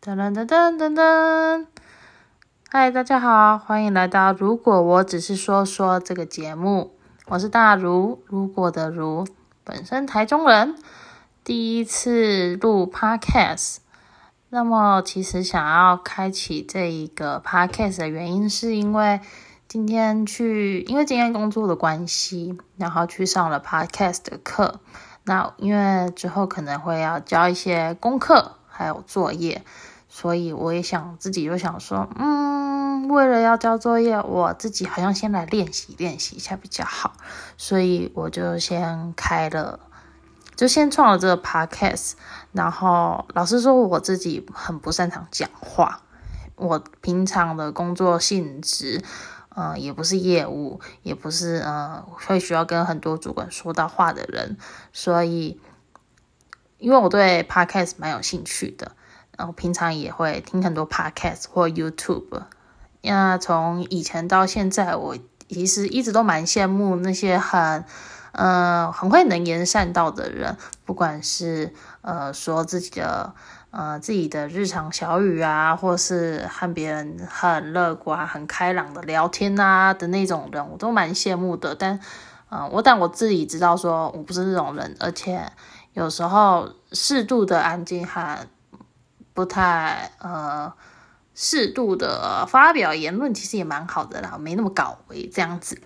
噔噔噔噔噔噔，嗨，大家好，欢迎来到《如果我只是说说》这个节目，我是大如，如果的如，本身台中人，第一次录 Podcast。那么，其实想要开启这一个 Podcast 的原因，是因为今天去，因为今天工作的关系，然后去上了 Podcast 的课。那因为之后可能会要交一些功课，还有作业，所以我也想自己就想说，嗯，为了要交作业，我自己好像先来练习练习一下比较好，所以我就先开了，就先创了这个 podcast。然后老师说我自己很不擅长讲话，我平常的工作性质。嗯，也不是业务，也不是呃会需要跟很多主管说到话的人，所以因为我对 podcast 蛮有兴趣的，然后平常也会听很多 podcast 或 YouTube。那从以前到现在，我其实一直都蛮羡慕那些很嗯很会能言善道的人，不管是呃说自己的。呃，自己的日常小语啊，或是和别人很乐观、很开朗的聊天啊的那种人，我都蛮羡慕的。但，嗯，我但我自己知道，说我不是那种人，而且有时候适度的安静和不太呃适度的发表言论，其实也蛮好的啦，没那么搞为这样子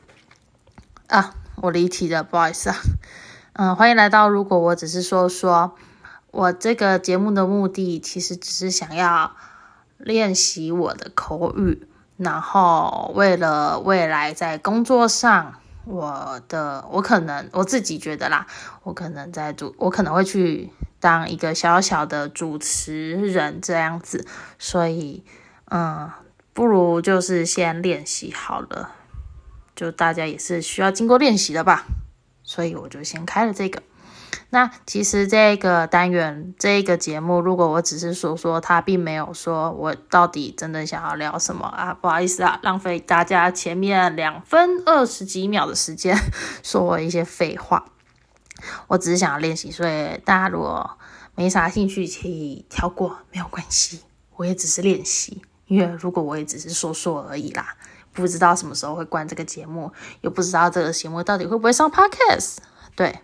啊。我离题了，不好意思啊。嗯，欢迎来到，如果我只是说说。我这个节目的目的其实只是想要练习我的口语，然后为了未来在工作上，我的我可能我自己觉得啦，我可能在主，我可能会去当一个小小的主持人这样子，所以嗯，不如就是先练习好了，就大家也是需要经过练习的吧，所以我就先开了这个。那其实这个单元这个节目，如果我只是说说，他并没有说我到底真的想要聊什么啊，不好意思啊，浪费大家前面两分二十几秒的时间 说我一些废话。我只是想要练习，所以大家如果没啥兴趣，可以跳过，没有关系。我也只是练习，因为如果我也只是说说而已啦，不知道什么时候会关这个节目，又不知道这个节目到底会不会上 podcast，对。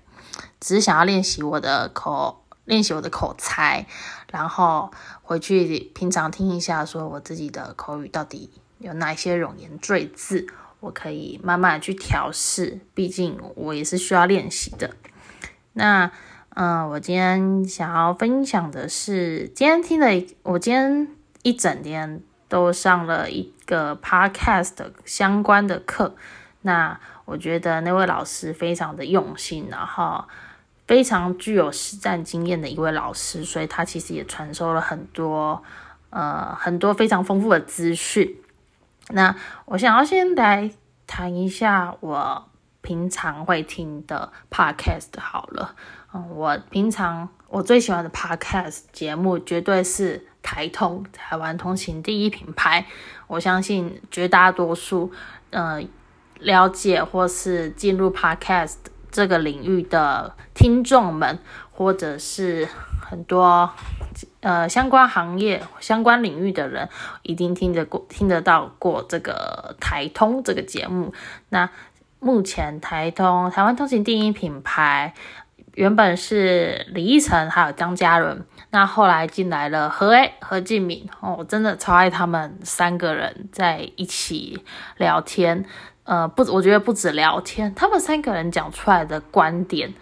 只是想要练习我的口，练习我的口才，然后回去平常听一下，说我自己的口语到底有哪一些冗言赘字，我可以慢慢去调试。毕竟我也是需要练习的。那，嗯，我今天想要分享的是，今天听的，我今天一整天都上了一个 podcast 相关的课。那我觉得那位老师非常的用心，然后。非常具有实战经验的一位老师，所以他其实也传授了很多，呃，很多非常丰富的资讯。那我想要先来谈一下我平常会听的 podcast 好了。嗯，我平常我最喜欢的 podcast 节目绝对是台通台湾通勤第一品牌。我相信绝大多数，呃，了解或是进入 podcast。这个领域的听众们，或者是很多呃相关行业、相关领域的人，一定听得过、听得到过这个台通这个节目。那目前台通台湾通勤第一品牌，原本是李依晨还有张嘉伦，那后来进来了何 A 何敬敏哦，我真的超爱他们三个人在一起聊天。呃，不，我觉得不止聊天，他们三个人讲出来的观点，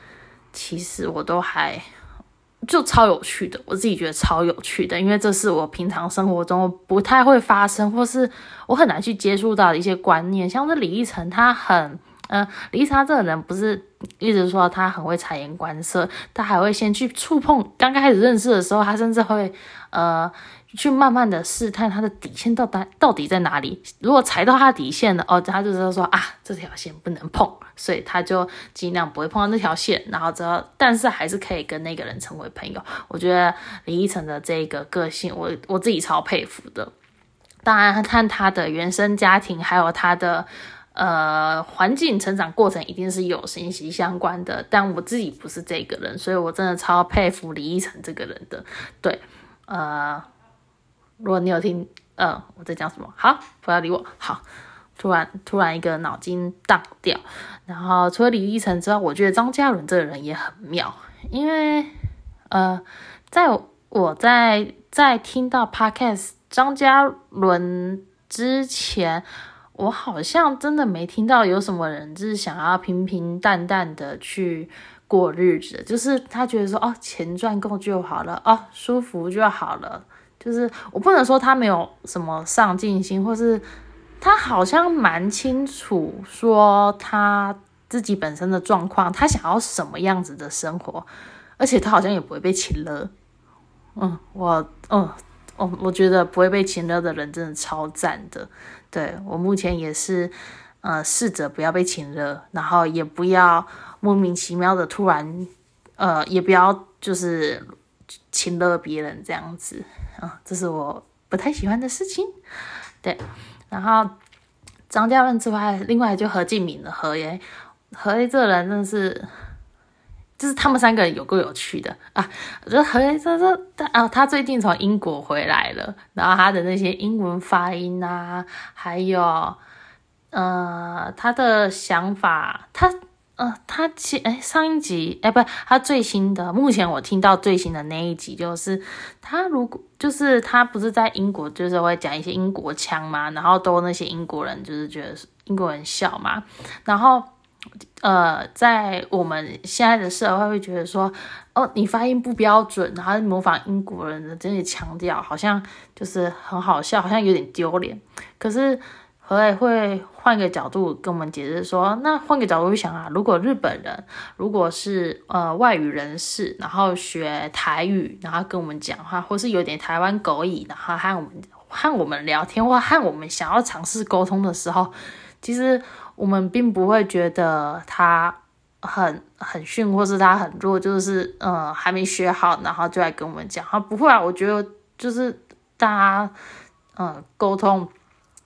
其实我都还就超有趣的，我自己觉得超有趣的，因为这是我平常生活中不太会发生，或是我很难去接触到的一些观念，像是李依晨，他很，嗯，李依晨这个人不是一直说他很会察言观色，他还会先去触碰，刚开始认识的时候，他甚至会，呃。去慢慢的试探他的底线到底到底在哪里，如果踩到他底线了，哦，他就知道说啊，这条线不能碰，所以他就尽量不会碰到那条线，然后之后，但是还是可以跟那个人成为朋友。我觉得李依晨的这个个性，我我自己超佩服的。当然，看他的原生家庭，还有他的呃环境成长过程，一定是有息息相关的。但我自己不是这个人，所以我真的超佩服李依晨这个人的。对，呃。如果你有听，呃，我在讲什么？好，不要理我。好，突然突然一个脑筋荡掉。然后除了李依晨之外，我觉得张嘉伦这个人也很妙，因为呃，在我在在听到 Podcast 张嘉伦之前，我好像真的没听到有什么人就是想要平平淡淡的去。过日子，就是他觉得说哦，钱赚够就好了，哦，舒服就好了。就是我不能说他没有什么上进心，或是他好像蛮清楚说他自己本身的状况，他想要什么样子的生活，而且他好像也不会被请了。嗯，我，嗯，我我觉得不会被请了的人真的超赞的。对我目前也是，呃，试着不要被请了，然后也不要。莫名其妙的突然，呃，也不要就是亲了别人这样子啊，这是我不太喜欢的事情。对，然后张家润之外，另外就何敬敏的何爷，何爷这人真的是，就是他们三个人有够有趣的啊！我觉得何爷这这他啊，他最近从英国回来了，然后他的那些英文发音啊，还有呃他的想法，他。呃，他其哎上一集哎不，他最新的，目前我听到最新的那一集就是他如果就是他不是在英国，就是会讲一些英国腔嘛，然后都那些英国人就是觉得英国人笑嘛，然后呃在我们现在的社会会觉得说哦你发音不标准，然后模仿英国人的这些腔调，好像就是很好笑，好像有点丢脸，可是。何来会换个角度跟我们解释说，那换个角度想啊，如果日本人如果是呃外语人士，然后学台语，然后跟我们讲话，或是有点台湾狗语，然后和我们和我们聊天，或和我们想要尝试沟通的时候，其实我们并不会觉得他很很逊，或是他很弱，就是呃还没学好，然后就来跟我们讲，话不会啊，我觉得就是大家嗯沟通。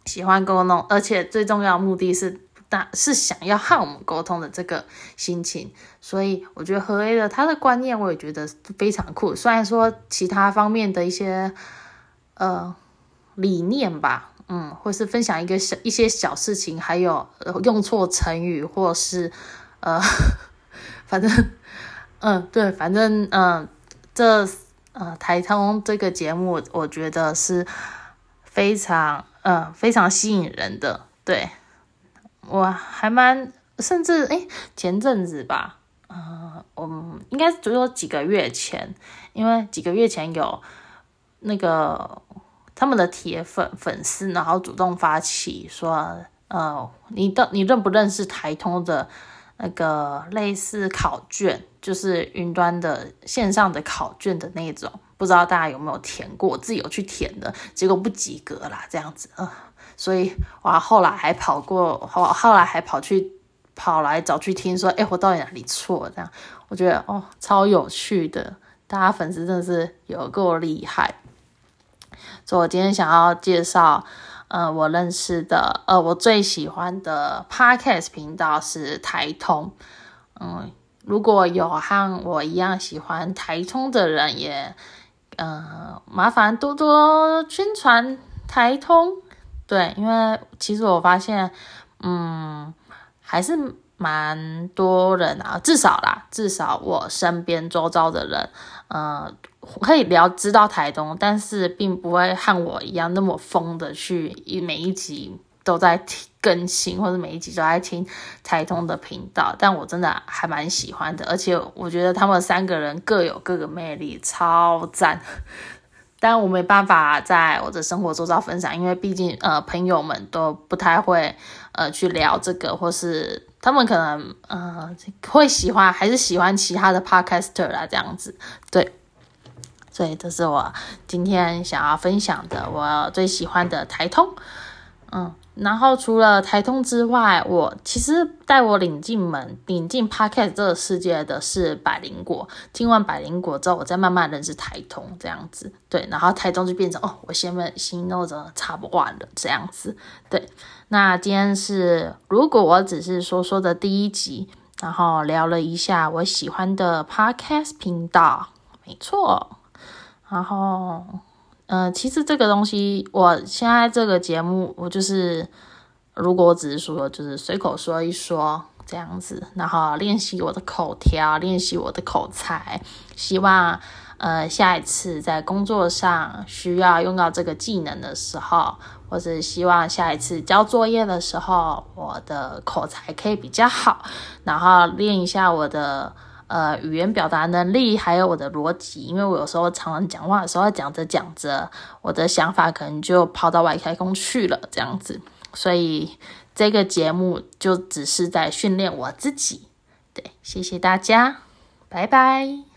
喜欢沟通，而且最重要的目的是大是想要和我们沟通的这个心情，所以我觉得何 A 的他的观念我也觉得非常酷。虽然说其他方面的一些呃理念吧，嗯，或是分享一个小一些小事情，还有用错成语，或是呃，反正嗯对，反正嗯这呃台通这个节目，我觉得是非常。嗯，非常吸引人的，对我还蛮，甚至哎，前阵子吧，嗯，我们应该只有几个月前，因为几个月前有那个他们的铁粉粉丝，然后主动发起说，呃，你的你认不认识台通的那个类似考卷，就是云端的线上的考卷的那种。不知道大家有没有填过？自己有去填的，结果不及格啦，这样子，嗯，所以哇，后来还跑过，后后来还跑去跑来找去听，说，哎，我到底哪里错？这样，我觉得哦，超有趣的，大家粉丝真的是有够厉害。所以我今天想要介绍，呃，我认识的，呃，我最喜欢的 podcast 频道是台通，嗯，如果有和我一样喜欢台通的人，也。嗯，麻烦多多宣传台通，对，因为其实我发现，嗯，还是蛮多人啊，至少啦，至少我身边周遭的人，嗯，可以聊知道台东，但是并不会和我一样那么疯的去一每一集。都在听更新，或者每一集都在听台通的频道，但我真的还蛮喜欢的，而且我觉得他们三个人各有各的魅力，超赞。但我没办法在我的生活周遭分享，因为毕竟呃朋友们都不太会呃去聊这个，或是他们可能呃会喜欢还是喜欢其他的 podcaster 啦这样子，对。所以这是我今天想要分享的，我最喜欢的台通，嗯。然后除了台通之外，我其实带我领进门、领进 Podcast 这个世界的是百灵果。听完百灵果之后，我再慢慢认识台通这样子。对，然后台通就变成哦，我先问心诺着插不完了这样子。对，那今天是如果我只是说说的第一集，然后聊了一下我喜欢的 Podcast 频道，没错。然后嗯，其实这个东西，我现在这个节目，我就是如果我只是说，就是随口说一说这样子，然后练习我的口条，练习我的口才，希望呃下一次在工作上需要用到这个技能的时候，或者希望下一次交作业的时候，我的口才可以比较好，然后练一下我的。呃，语言表达能力，还有我的逻辑，因为我有时候常常讲话的时候，讲着讲着，我的想法可能就跑到外太空去了，这样子。所以这个节目就只是在训练我自己。对，谢谢大家，拜拜。